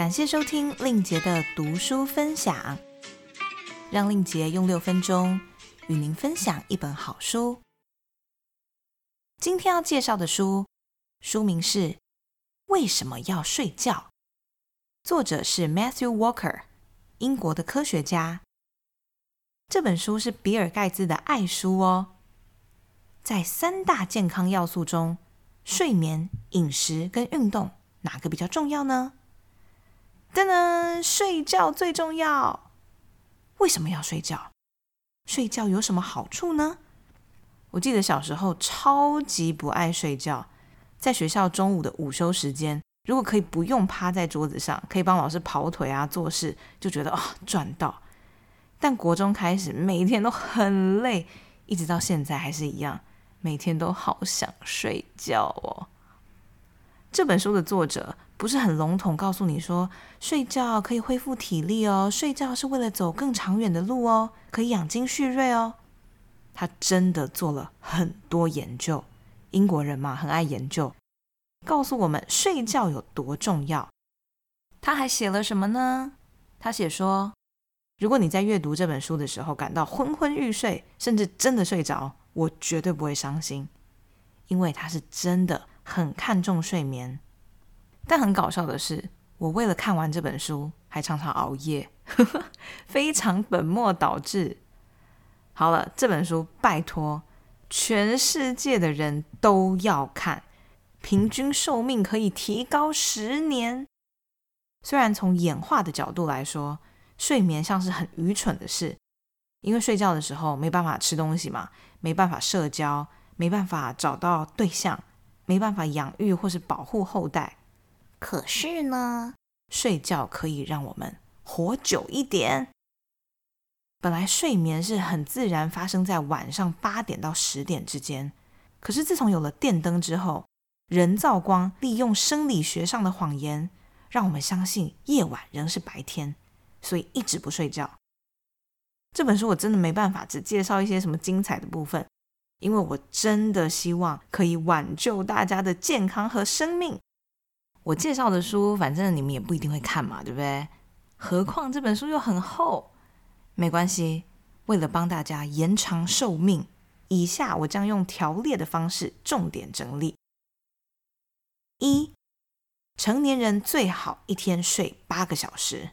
感谢收听令杰的读书分享，让令杰用六分钟与您分享一本好书。今天要介绍的书，书名是《为什么要睡觉》，作者是 Matthew Walker，英国的科学家。这本书是比尔盖茨的爱书哦。在三大健康要素中，睡眠、饮食跟运动哪个比较重要呢？噔噔，睡觉最重要。为什么要睡觉？睡觉有什么好处呢？我记得小时候超级不爱睡觉，在学校中午的午休时间，如果可以不用趴在桌子上，可以帮老师跑腿啊做事，就觉得哦赚到。但国中开始，每天都很累，一直到现在还是一样，每天都好想睡觉哦。这本书的作者。不是很笼统告诉你说，睡觉可以恢复体力哦，睡觉是为了走更长远的路哦，可以养精蓄锐哦。他真的做了很多研究，英国人嘛，很爱研究，告诉我们睡觉有多重要。他还写了什么呢？他写说，如果你在阅读这本书的时候感到昏昏欲睡，甚至真的睡着，我绝对不会伤心，因为他是真的很看重睡眠。但很搞笑的是，我为了看完这本书，还常常熬夜，非常本末倒置。好了，这本书拜托，全世界的人都要看，平均寿命可以提高十年。虽然从演化的角度来说，睡眠像是很愚蠢的事，因为睡觉的时候没办法吃东西嘛，没办法社交，没办法找到对象，没办法养育或是保护后代。可是呢，睡觉可以让我们活久一点。本来睡眠是很自然发生在晚上八点到十点之间，可是自从有了电灯之后，人造光利用生理学上的谎言，让我们相信夜晚仍是白天，所以一直不睡觉。这本书我真的没办法只介绍一些什么精彩的部分，因为我真的希望可以挽救大家的健康和生命。我介绍的书，反正你们也不一定会看嘛，对不对？何况这本书又很厚，没关系。为了帮大家延长寿命，以下我将用条列的方式重点整理：一、成年人最好一天睡八个小时；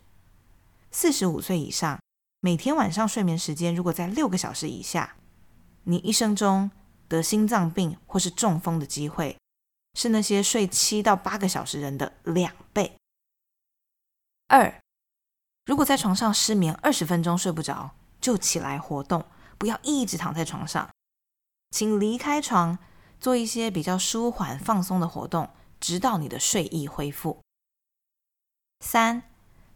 四十五岁以上，每天晚上睡眠时间如果在六个小时以下，你一生中得心脏病或是中风的机会。是那些睡七到八个小时人的两倍。二，如果在床上失眠二十分钟睡不着，就起来活动，不要一直躺在床上，请离开床，做一些比较舒缓放松的活动，直到你的睡意恢复。三，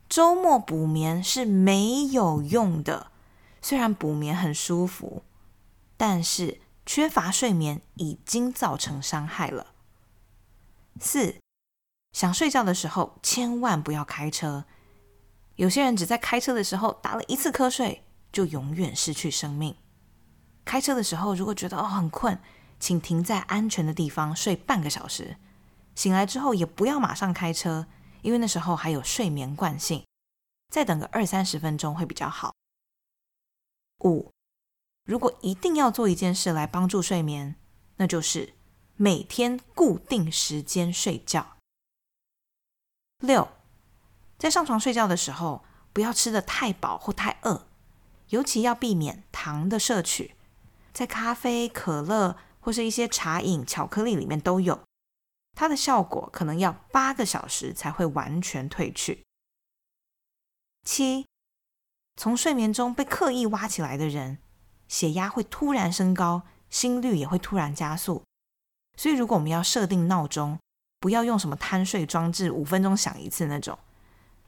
周末补眠是没有用的，虽然补眠很舒服，但是缺乏睡眠已经造成伤害了。四，想睡觉的时候千万不要开车。有些人只在开车的时候打了一次瞌睡，就永远失去生命。开车的时候如果觉得哦很困，请停在安全的地方睡半个小时。醒来之后也不要马上开车，因为那时候还有睡眠惯性，再等个二三十分钟会比较好。五，如果一定要做一件事来帮助睡眠，那就是。每天固定时间睡觉。六，在上床睡觉的时候，不要吃的太饱或太饿，尤其要避免糖的摄取，在咖啡、可乐或是一些茶饮、巧克力里面都有，它的效果可能要八个小时才会完全褪去。七，从睡眠中被刻意挖起来的人，血压会突然升高，心率也会突然加速。所以，如果我们要设定闹钟，不要用什么贪睡装置，五分钟响一次那种，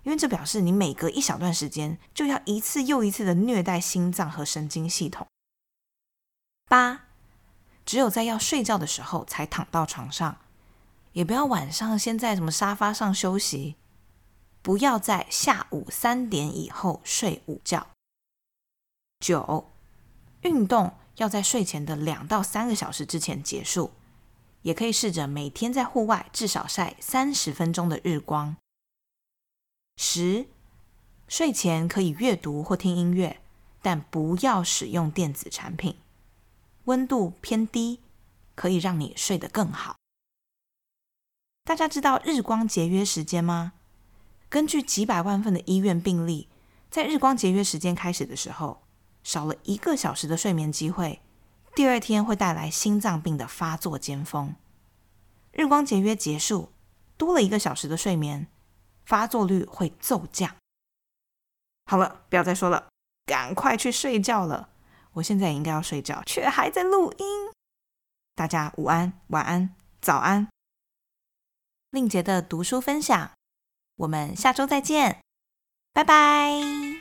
因为这表示你每隔一小段时间就要一次又一次的虐待心脏和神经系统。八，只有在要睡觉的时候才躺到床上，也不要晚上先在什么沙发上休息，不要在下午三点以后睡午觉。九，运动要在睡前的两到三个小时之前结束。也可以试着每天在户外至少晒三十分钟的日光。十，睡前可以阅读或听音乐，但不要使用电子产品。温度偏低，可以让你睡得更好。大家知道日光节约时间吗？根据几百万份的医院病例，在日光节约时间开始的时候，少了一个小时的睡眠机会，第二天会带来心脏病的发作尖峰。日光节约结束，多了一个小时的睡眠，发作率会骤降。好了，不要再说了，赶快去睡觉了。我现在也应该要睡觉，却还在录音。大家午安、晚安、早安。令杰的读书分享，我们下周再见，拜拜。